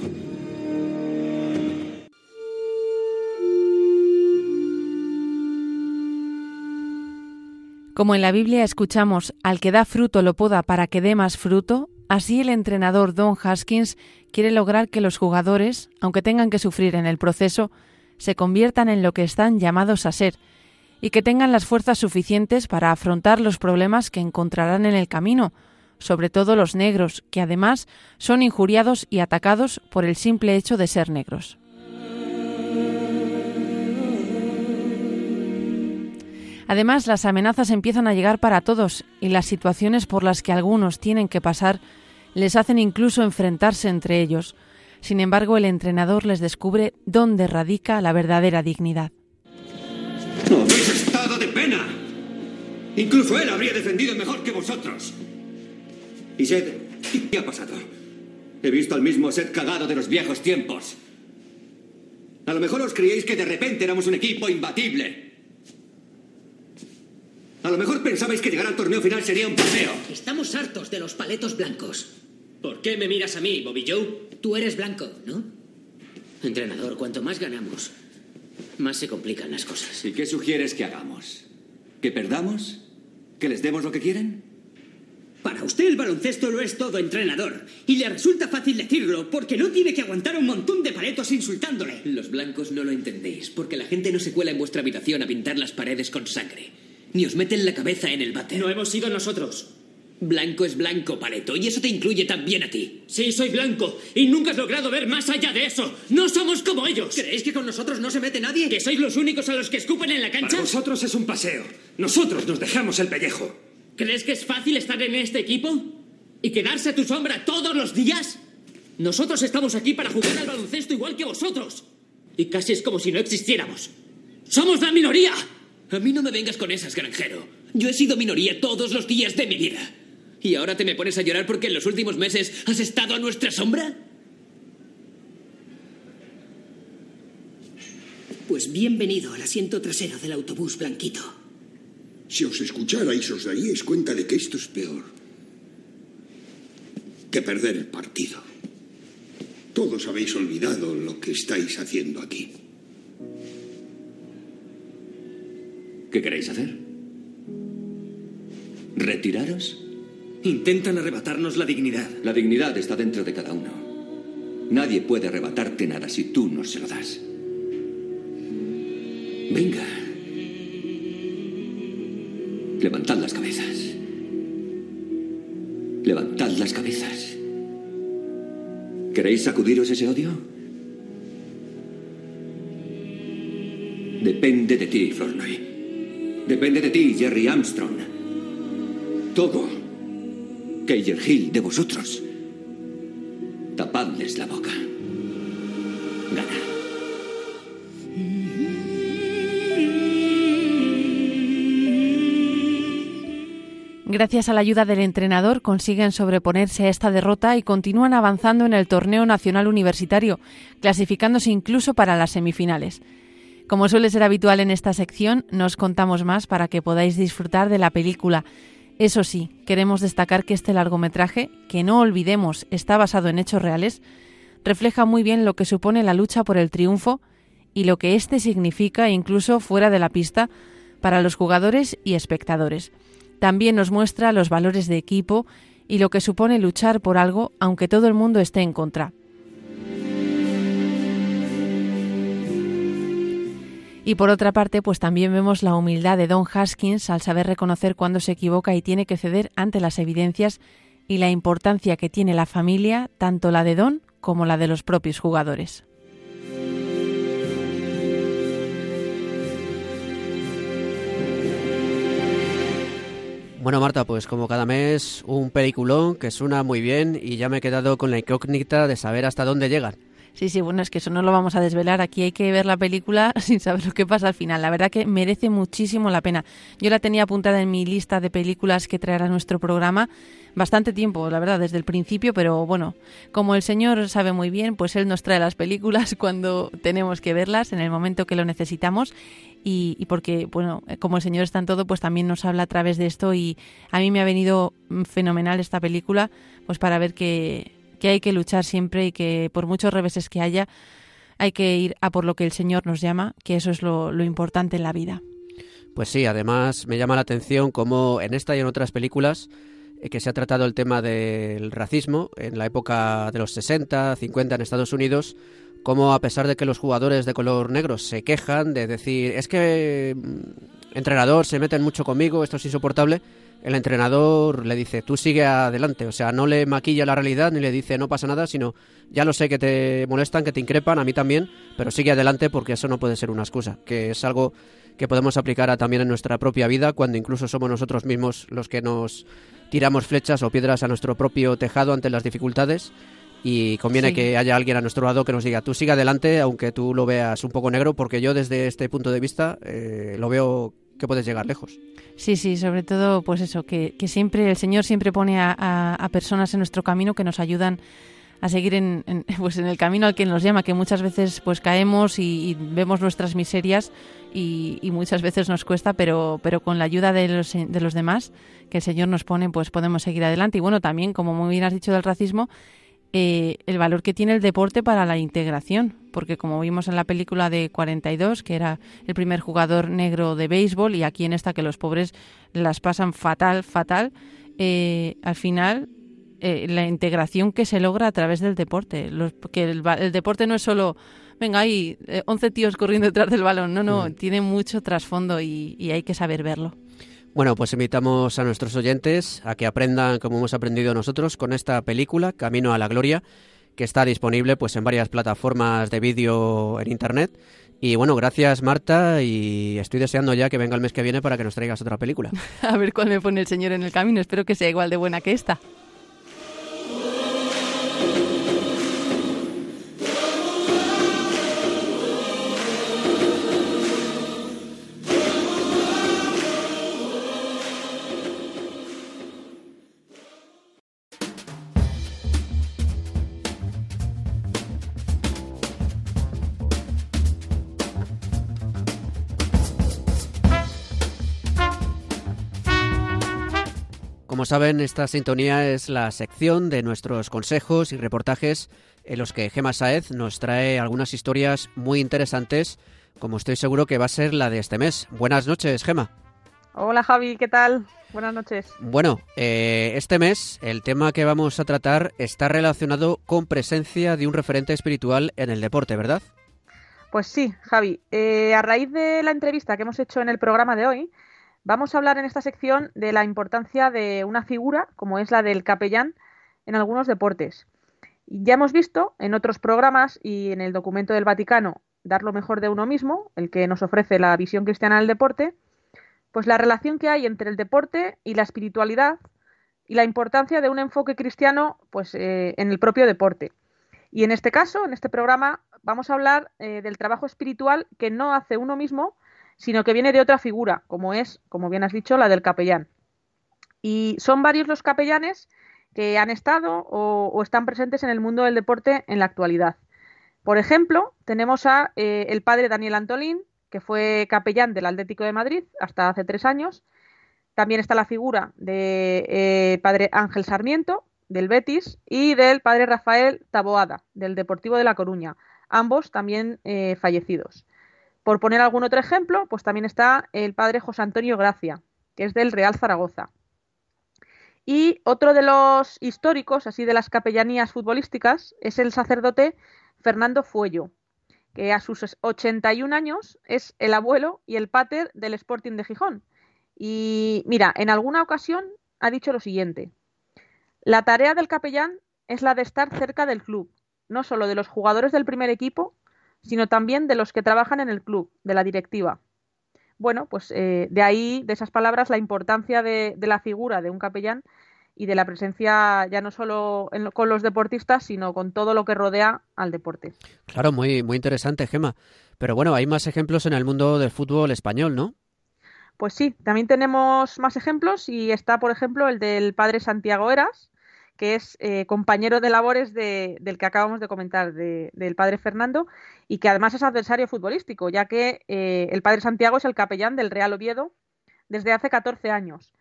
S4: Como en la Biblia escuchamos, al que da fruto lo poda para que dé más fruto, así el entrenador Don Haskins quiere lograr que los jugadores, aunque tengan que sufrir en el proceso, se conviertan en lo que están llamados a ser y que tengan las fuerzas suficientes para afrontar los problemas que encontrarán en el camino, sobre todo los negros, que además son injuriados y atacados por el simple hecho de ser negros. Además, las amenazas empiezan a llegar para todos y las situaciones por las que algunos tienen que pasar les hacen incluso enfrentarse entre ellos. Sin embargo, el entrenador les descubre dónde radica la verdadera dignidad.
S9: ¡No habéis estado de pena! Incluso él habría defendido mejor que vosotros. ¿Y Sed? ¿Qué ha pasado? He visto al mismo Sed cagado de los viejos tiempos. A lo mejor os creíais que de repente éramos un equipo imbatible. A lo mejor pensabais que llegar al torneo final sería un paseo.
S10: Estamos hartos de los paletos blancos.
S11: ¿Por qué me miras a mí, Bobby Joe?
S10: Tú eres blanco, ¿no?
S11: Entrenador, cuanto más ganamos, más se complican las cosas.
S9: ¿Y qué sugieres que hagamos? ¿Que perdamos? ¿Que les demos lo que quieren?
S10: Para usted el baloncesto lo es todo, entrenador. Y le resulta fácil decirlo porque no tiene que aguantar un montón de paletos insultándole.
S11: Los blancos no lo entendéis, porque la gente no se cuela en vuestra habitación a pintar las paredes con sangre ni os meten la cabeza en el bate.
S10: No hemos sido nosotros.
S11: Blanco es blanco, Paleto, y eso te incluye también a ti.
S10: Sí, soy blanco, y nunca has logrado ver más allá de eso. No somos como ellos.
S11: ¿Creéis que con nosotros no se mete nadie?
S10: ¿Que sois los únicos a los que escupen en la cancha?
S12: Para vosotros es un paseo. Nosotros nos dejamos el pellejo.
S10: ¿Crees que es fácil estar en este equipo? ¿Y quedarse a tu sombra todos los días? Nosotros estamos aquí para jugar al baloncesto igual que vosotros. Y casi es como si no existiéramos. ¡Somos la minoría!
S11: A mí no me vengas con esas, granjero. Yo he sido minoría todos los días de mi vida. ¿Y ahora te me pones a llorar porque en los últimos meses has estado a nuestra sombra?
S10: Pues bienvenido al asiento trasero del autobús blanquito.
S13: Si os escucharais, os daríais cuenta de que esto es peor que perder el partido. Todos habéis olvidado lo que estáis haciendo aquí.
S9: ¿Qué queréis hacer? ¿Retiraros?
S11: Intentan arrebatarnos la dignidad.
S9: La dignidad está dentro de cada uno. Nadie puede arrebatarte nada si tú no se lo das. Venga. Levantad las cabezas. Levantad las cabezas. ¿Queréis sacudiros ese odio? Depende de ti, Flournoy. Depende de ti, Jerry Armstrong. Todo. Keijer Hill, de vosotros. Tapadles la boca. Gana.
S4: Gracias a la ayuda del entrenador consiguen sobreponerse a esta derrota y continúan avanzando en el torneo nacional universitario, clasificándose incluso para las semifinales. Como suele ser habitual en esta sección, nos contamos más para que podáis disfrutar de la película. Eso sí, queremos destacar que este largometraje, que no olvidemos está basado en hechos reales, refleja muy bien lo que supone la lucha por el triunfo y lo que éste significa incluso fuera de la pista para los jugadores y espectadores. También nos muestra los valores de equipo y lo que supone luchar por algo aunque todo el mundo esté en contra. Y por otra parte, pues también vemos la humildad de Don Haskins al saber reconocer cuando se equivoca y tiene que ceder ante las evidencias y la importancia que tiene la familia, tanto la de Don como la de los propios jugadores.
S2: Bueno, Marta, pues como cada mes, un peliculón que suena muy bien y ya me he quedado con la incógnita de saber hasta dónde llegan.
S4: Sí, sí, bueno, es que eso no lo vamos a desvelar. Aquí hay que ver la película sin saber lo que pasa al final. La verdad que merece muchísimo la pena. Yo la tenía apuntada en mi lista de películas que traerá nuestro programa bastante tiempo, la verdad, desde el principio, pero bueno, como el señor sabe muy bien, pues él nos trae las películas cuando tenemos que verlas, en el momento que lo necesitamos. Y, y, porque, bueno, como el Señor está en todo, pues también nos habla a través de esto y a mí me ha venido fenomenal esta película, pues para ver que, que hay que luchar siempre y que por muchos reveses que haya, hay que ir a por lo que el Señor nos llama, que eso es lo, importante en la vida.
S2: Pues sí, además me llama la atención como en esta y en otras películas eh, que se ha tratado el tema del racismo en la época de los 60, 50 en Estados Unidos, como a pesar de que los jugadores de color negro se quejan de decir, es que mm, entrenador se meten mucho conmigo, esto es insoportable, el entrenador le dice, tú sigue adelante, o sea, no le maquilla la realidad ni le dice, no pasa nada, sino, ya lo sé que te molestan, que te increpan, a mí también, pero sigue adelante porque eso no puede ser una excusa, que es algo que podemos aplicar a, también en nuestra propia vida, cuando incluso somos nosotros mismos los que nos tiramos flechas o piedras a nuestro propio tejado ante las dificultades y conviene
S4: Sí.
S2: que haya alguien a nuestro lado que nos diga, tú sigue adelante, aunque tú lo veas un poco negro, porque yo desde este punto de vista eh, lo veo que puedes llegar lejos.
S4: Sí, sí, sobre todo, pues eso, que, que siempre el Señor siempre pone a, a- personas en nuestro camino que nos ayudan a seguir en, en, pues en el camino al que nos llama, que muchas veces pues caemos y, y vemos nuestras miserias y, y muchas veces nos cuesta, pero, pero con la ayuda de los, de los demás que el Señor nos pone, pues podemos seguir adelante. Y bueno, también, como muy bien has dicho del racismo, eh, el valor que tiene el deporte para la integración, porque como vimos en la película de 42, que era el primer jugador negro de béisbol, y aquí en esta que los pobres las pasan fatal, fatal, eh, al final eh, la integración que se logra a través del deporte, los, que el, el deporte no es solo, venga, hay eh, 11 tíos corriendo detrás del balón, no, no, tiene mucho trasfondo y, y hay que saber verlo.
S2: Bueno, pues invitamos a nuestros oyentes a que aprendan como hemos aprendido nosotros con esta película, Camino a la Gloria, que está disponible pues en varias plataformas de vídeo en internet. Y bueno, gracias Marta y estoy deseando ya que venga el mes que viene para que nos traigas otra película.
S4: A ver cuál me pone el Señor en el camino, espero que sea igual de buena que esta.
S2: Como saben, esta sintonía es la sección de nuestros consejos y reportajes en los que Gema Saez nos trae algunas historias muy interesantes, como estoy seguro que va a ser la de este mes. Buenas noches, Gema.
S3: Hola Javi, ¿qué tal? Buenas noches.
S2: Bueno, eh, este mes el tema que vamos a tratar está relacionado con presencia de un referente espiritual en el deporte, ¿verdad?
S3: Pues sí, Javi. Eh, a raíz de la entrevista que hemos hecho en el programa de hoy, vamos a hablar en esta sección de la importancia de una figura como es la del capellán en algunos deportes. Ya hemos visto en otros programas y en el documento del Vaticano dar lo mejor de uno mismo, el que nos ofrece la visión cristiana del deporte, pues la relación que hay entre el deporte y la espiritualidad y la importancia de un enfoque cristiano pues, eh, en el propio deporte. Y en este caso, en este programa, vamos a hablar eh, del trabajo espiritual que no hace uno mismo, sino que viene de otra figura, como es, como bien has dicho, la del capellán. Y son varios los capellanes que han estado o, están presentes en el mundo del deporte en la actualidad. Por ejemplo, tenemos a eh, el padre Daniel Antolín, que fue capellán del Atlético de Madrid hasta hace tres años. También está la figura de, padre Ángel Sarmiento, del Betis, y del padre Rafael Taboada, del Deportivo de La Coruña, ambos también eh, fallecidos. Por poner algún otro ejemplo, pues también está el padre José Antonio Gracia, que es del Real Zaragoza. Y otro de los históricos, así de las capellanías futbolísticas, es el sacerdote Fernando Fuello, que a sus 81 años es el abuelo y el pater del Sporting de Gijón. Y mira, en alguna ocasión ha dicho lo siguiente: La tarea del capellán es la de estar cerca del club, no solo de los jugadores del primer equipo, sino también de los que trabajan en el club, de la directiva. bueno, pues eh, de ahí, de esas palabras, la importancia de, la figura de un capellán y de la presencia ya no solo con los deportistas, sino con todo lo que rodea al deporte.
S2: Claro, muy, muy interesante, Gema. Pero bueno, hay más ejemplos en el mundo del fútbol español, ¿no?
S3: Pues sí, también tenemos más ejemplos y está, por ejemplo, el del padre Santiago Eras, que es eh, compañero de labores del que acabamos de comentar, del padre Fernando, y que además es adversario futbolístico, ya que eh, el padre Santiago es el capellán del Real Oviedo desde hace 14 años.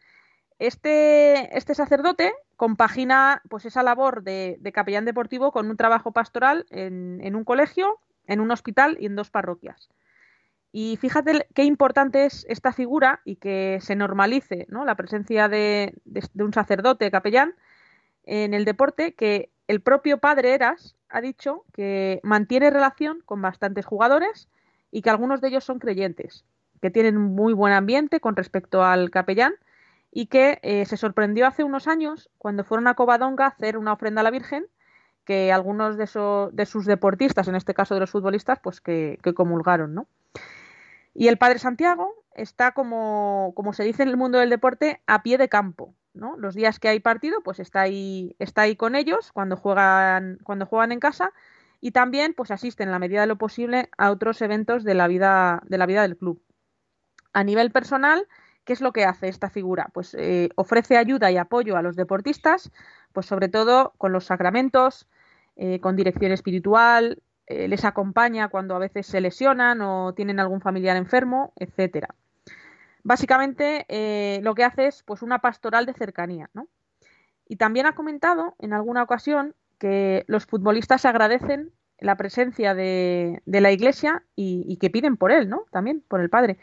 S3: Este, este sacerdote compagina pues, esa labor de, capellán deportivo con un trabajo pastoral en, un colegio, en un hospital y en dos parroquias. Y fíjate qué importante es esta figura y que se normalice ¿no? la presencia de, un sacerdote capellán en el deporte que el propio padre Eras ha dicho que mantiene relación con bastantes jugadores y que algunos de ellos son creyentes, que tienen muy buen ambiente con respecto al capellán y que eh, se sorprendió hace unos años cuando fueron a Covadonga a hacer una ofrenda a la Virgen que algunos de, de sus deportistas, en este caso de los futbolistas, pues que, que comulgaron, ¿no? Y el padre Santiago está como, como se dice en el mundo del deporte, a pie de campo, los días que hay partido, pues está ahí, está ahí con ellos cuando juegan, cuando juegan en casa y también pues asiste en la medida de lo posible a otros eventos de la vida, de la vida del club. A nivel personal, ¿qué es lo que hace esta figura? Pues eh, ofrece ayuda y apoyo a los deportistas, pues sobre todo con los sacramentos, eh, con dirección espiritual, eh, les acompaña cuando a veces se lesionan o tienen algún familiar enfermo, etcétera. Básicamente eh, lo que hace es pues una pastoral de cercanía, ¿no? Y también ha comentado en alguna ocasión que los futbolistas agradecen la presencia de, la iglesia y, que piden por él, ¿no? También por el padre.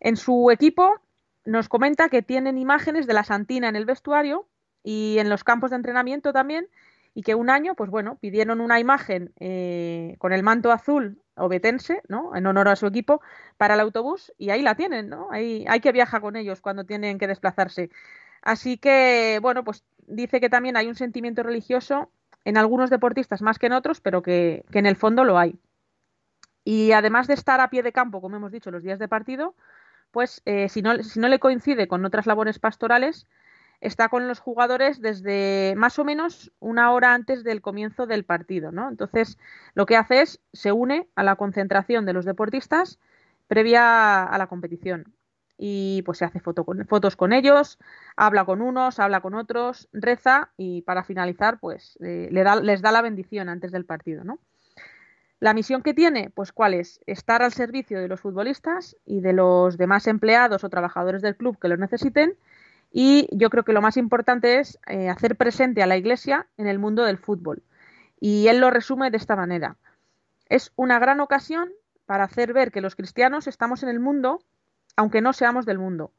S3: En su equipo nos comenta que tienen imágenes de la Santina en el vestuario y en los campos de entrenamiento también y que un año, pues bueno, pidieron una imagen eh, con el manto azul obetense, ¿no? En honor a su equipo, para el autobús y ahí la tienen, ¿no? Hay, hay que viajar con ellos cuando tienen que desplazarse. Así que, bueno, pues dice que también hay un sentimiento religioso en algunos deportistas más que en otros, pero que, en el fondo lo hay. Y además de estar a pie de campo, como hemos dicho, los días de partido, pues eh, si, no, si no le coincide con otras labores pastorales, está con los jugadores desde más o menos una hora antes del comienzo del partido, ¿no? Entonces, lo que hace es se une a la concentración de los deportistas previa a la competición y pues se hace fotos con ellos, habla con unos, habla con otros, reza y para finalizar pues eh, les da la bendición antes del partido, ¿no? La misión que tiene, pues cuál es? Estar al servicio de los futbolistas y de los demás empleados o trabajadores del club que lo necesiten y yo creo que lo más importante es eh, hacer presente a la Iglesia en el mundo del fútbol. Y él lo resume de esta manera. Es una gran ocasión para hacer ver que los cristianos estamos en el mundo, aunque no seamos del mundo,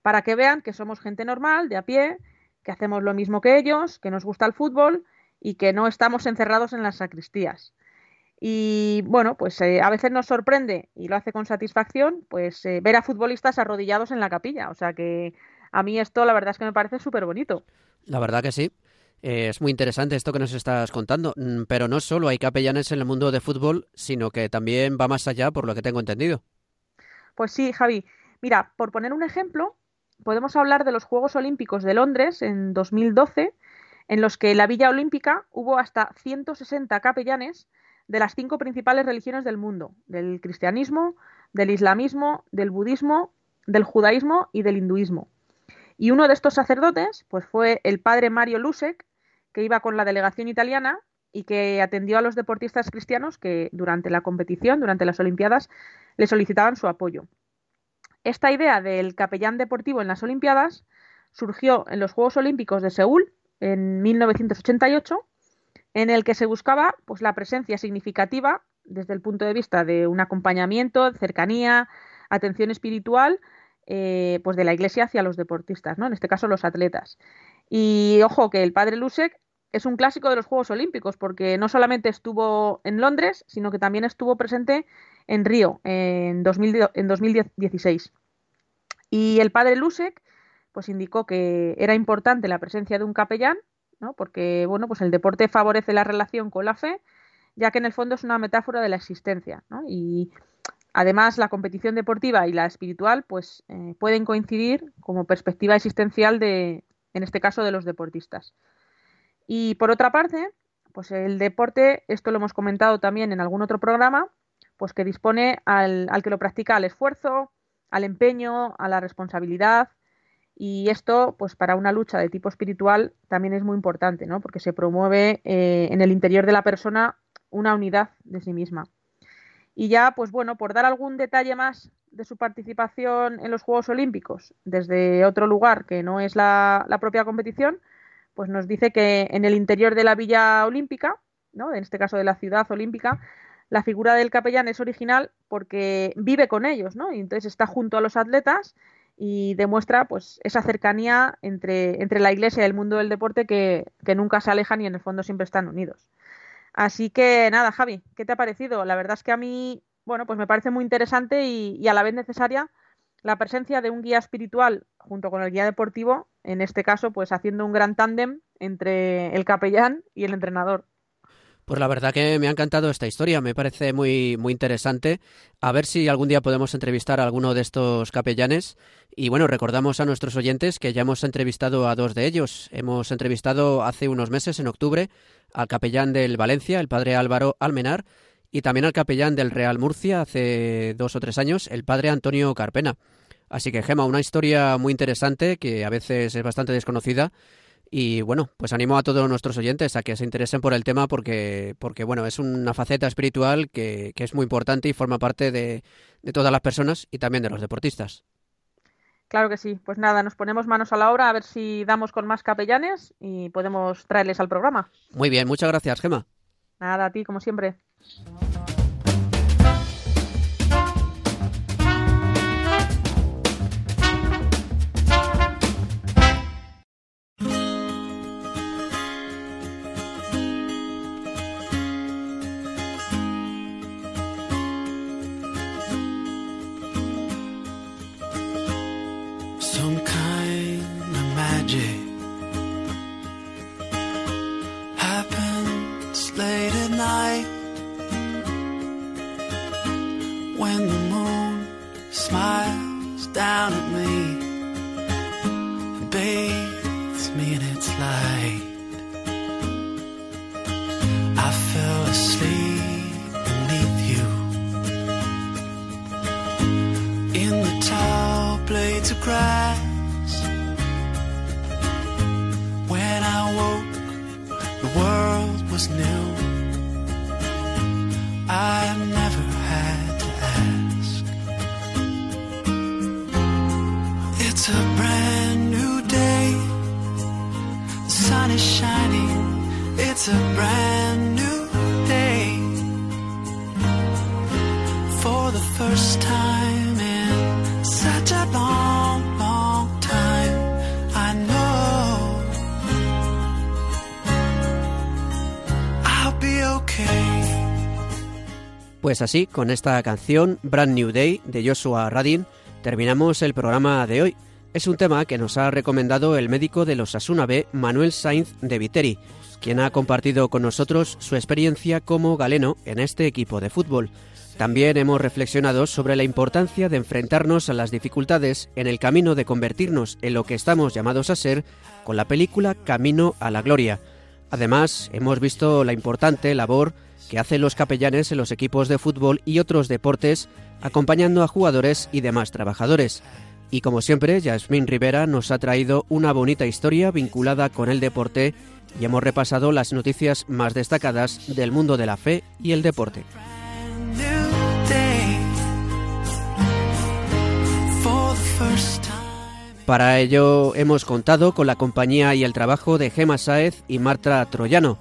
S3: para que vean que somos gente normal, de a pie, que hacemos lo mismo que ellos, que nos gusta el fútbol y que no estamos encerrados en las sacristías. Y bueno, pues eh, a veces nos sorprende y lo hace con satisfacción, pues eh, ver a futbolistas arrodillados en la capilla. O sea que a mí esto la verdad es que me parece súper bonito.
S2: La verdad que sí. Eh, es muy interesante esto que nos estás contando, mm, pero no solo hay capellanes en el mundo de fútbol, sino que también va más allá, por lo que tengo entendido.
S3: Pues sí, Javi. Mira, por poner un ejemplo, podemos hablar de los Juegos Olímpicos de Londres en 2012, en los que en la Villa Olímpica hubo hasta 160 capellanes de las cinco principales religiones del mundo, del cristianismo, del islamismo, del budismo, del judaísmo y del hinduismo. Y uno de estos sacerdotes pues fue el padre Mario Lusek, que iba con la delegación italiana y que atendió a los deportistas cristianos que durante la competición, durante las Olimpiadas, le solicitaban su apoyo. Esta idea del capellán deportivo en las Olimpiadas surgió en los Juegos Olímpicos de Seúl en 1988, en el que se buscaba pues, la presencia significativa desde el punto de vista de un acompañamiento, cercanía, atención espiritual eh, pues de la iglesia hacia los deportistas, ¿no? En este caso los atletas. Y ojo que el padre Lusek es un clásico de los Juegos Olímpicos porque no solamente estuvo en Londres, sino que también estuvo presente en Río en, 2016. Y el padre Lusek pues indicó que era importante la presencia de un capellán, ¿no? Porque bueno, pues el deporte favorece la relación con la fe, ya que en el fondo es una metáfora de la existencia, ¿no? Y Además, la competición deportiva y la espiritual pues, eh, pueden coincidir como perspectiva existencial de, en este caso, de los deportistas. Y por otra parte, pues el deporte, esto lo hemos comentado también en algún otro programa, pues que dispone al, al que lo practica al esfuerzo, al empeño, a la responsabilidad, y esto, pues para una lucha de tipo espiritual también es muy importante, ¿no? Porque se promueve eh, en el interior de la persona una unidad de sí misma. Y ya, pues bueno, por dar algún detalle más de su participación en los Juegos Olímpicos desde otro lugar que no es la, propia competición, pues nos dice que en el interior de la Villa Olímpica, ¿no? en este caso de la ciudad olímpica, la figura del capellán es original porque vive con ellos, ¿no? Y entonces está junto a los atletas y demuestra pues esa cercanía entre, entre la iglesia y el mundo del deporte que, nunca se alejan y en el fondo siempre están unidos. Así que nada, Javi, ¿qué te ha parecido? La verdad es que a mí, bueno, pues me parece muy interesante y, y a la vez necesaria la presencia de un guía espiritual junto con el guía deportivo, en este caso, pues haciendo un gran tándem entre el capellán y el entrenador.
S2: Pues la verdad que me ha encantado esta historia, me parece muy, muy interesante. A ver si algún día podemos entrevistar a alguno de estos capellanes. Y bueno, recordamos a nuestros oyentes que ya hemos entrevistado a dos de ellos. Hemos entrevistado hace unos meses, en octubre, al capellán del Valencia, el padre Álvaro Almenar, y también al capellán del Real Murcia hace dos o tres años, el padre Antonio Carpena. Así que, Gema, una historia muy interesante que a veces es bastante desconocida y bueno, pues animo a todos nuestros oyentes a que se interesen por el tema porque, porque bueno, es una faceta espiritual que, es muy importante y forma parte de, de todas las personas y también de los deportistas.
S3: Claro que sí. Pues nada, nos ponemos manos a la obra a ver si damos con más capellanes y podemos traerles al programa.
S2: Muy bien, muchas gracias, Gema.
S3: Nada, a ti, como siempre.
S2: Pues así, con esta canción, Brand New Day, de Joshua Radin, terminamos el programa de hoy. Es un tema que nos ha recomendado el médico de los Asuna B, Manuel Sainz de Viteri, quien ha compartido con nosotros su experiencia como galeno en este equipo de fútbol. También hemos reflexionado sobre la importancia de enfrentarnos a las dificultades en el camino de convertirnos en lo que estamos llamados a ser con la película Camino a la Gloria. Además, hemos visto la importante labor que hacen los capellanes en los equipos de fútbol y otros deportes, acompañando a jugadores y demás trabajadores. Y como siempre, Yasmín Rivera nos ha traído una bonita historia vinculada con el deporte y hemos repasado las noticias más destacadas del mundo de la fe y el deporte. Para ello hemos contado con la compañía y el trabajo de Gema Sáez y Marta Troyano.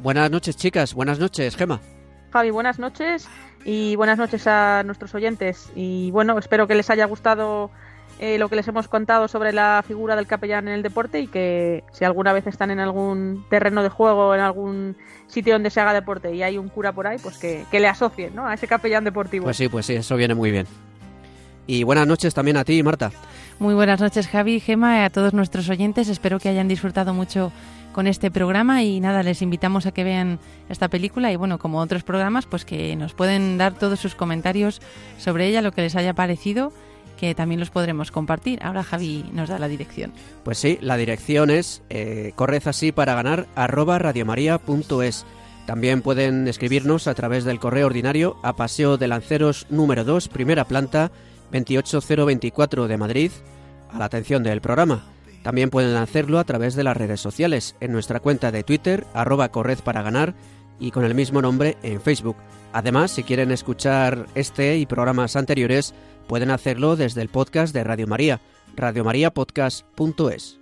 S2: Buenas noches, chicas. Buenas noches, Gema.
S3: Javi, buenas noches y buenas noches a nuestros oyentes. Y bueno, espero que les haya gustado eh, lo que les hemos contado sobre la figura del capellán en el deporte y que si alguna vez están en algún terreno de juego, en algún sitio donde se haga deporte y hay un cura por ahí, pues que, que le asocien ¿no? a ese capellán deportivo.
S2: Pues sí, pues sí, eso viene muy bien. Y buenas noches también a ti, Marta.
S4: Muy buenas noches, Javi, Gema, a todos nuestros oyentes. Espero que hayan disfrutado mucho con este programa y nada, les invitamos a que vean esta película y bueno, como otros programas, pues que nos pueden dar todos sus comentarios sobre ella, lo que les haya parecido que también los podremos compartir. Ahora Javi nos da la dirección.
S2: Pues sí, la dirección es eh, corred así para ganar arroba radiomaria.es. También pueden escribirnos a través del correo ordinario a Paseo de Lanceros número 2, primera planta, 28024 de Madrid, a la atención del programa. También pueden hacerlo a través de las redes sociales, en nuestra cuenta de Twitter, arroba corred para ganar, y con el mismo nombre en Facebook. Además, si quieren escuchar este y programas anteriores, pueden hacerlo desde el podcast de Radio María, radiomariapodcast.es.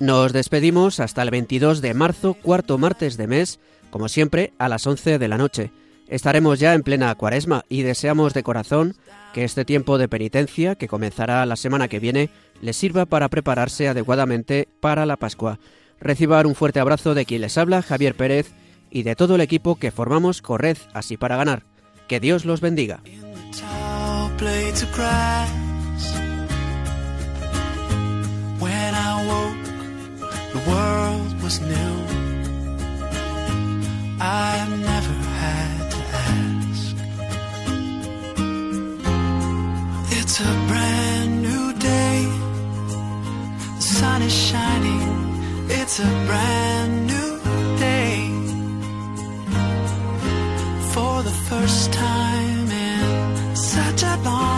S2: Nos despedimos hasta el 22 de marzo, cuarto martes de mes, como siempre, a las 11 de la noche. Estaremos ya en plena cuaresma y deseamos de corazón que este tiempo de penitencia, que comenzará la semana que viene, les sirva para prepararse adecuadamente para la Pascua. Reciban un fuerte abrazo de quien les habla, Javier Pérez, y de todo el equipo que formamos Corred Así para Ganar. Que Dios los bendiga. It's a brand new day. The sun is shining. It's a brand new day. For the first time in such a long,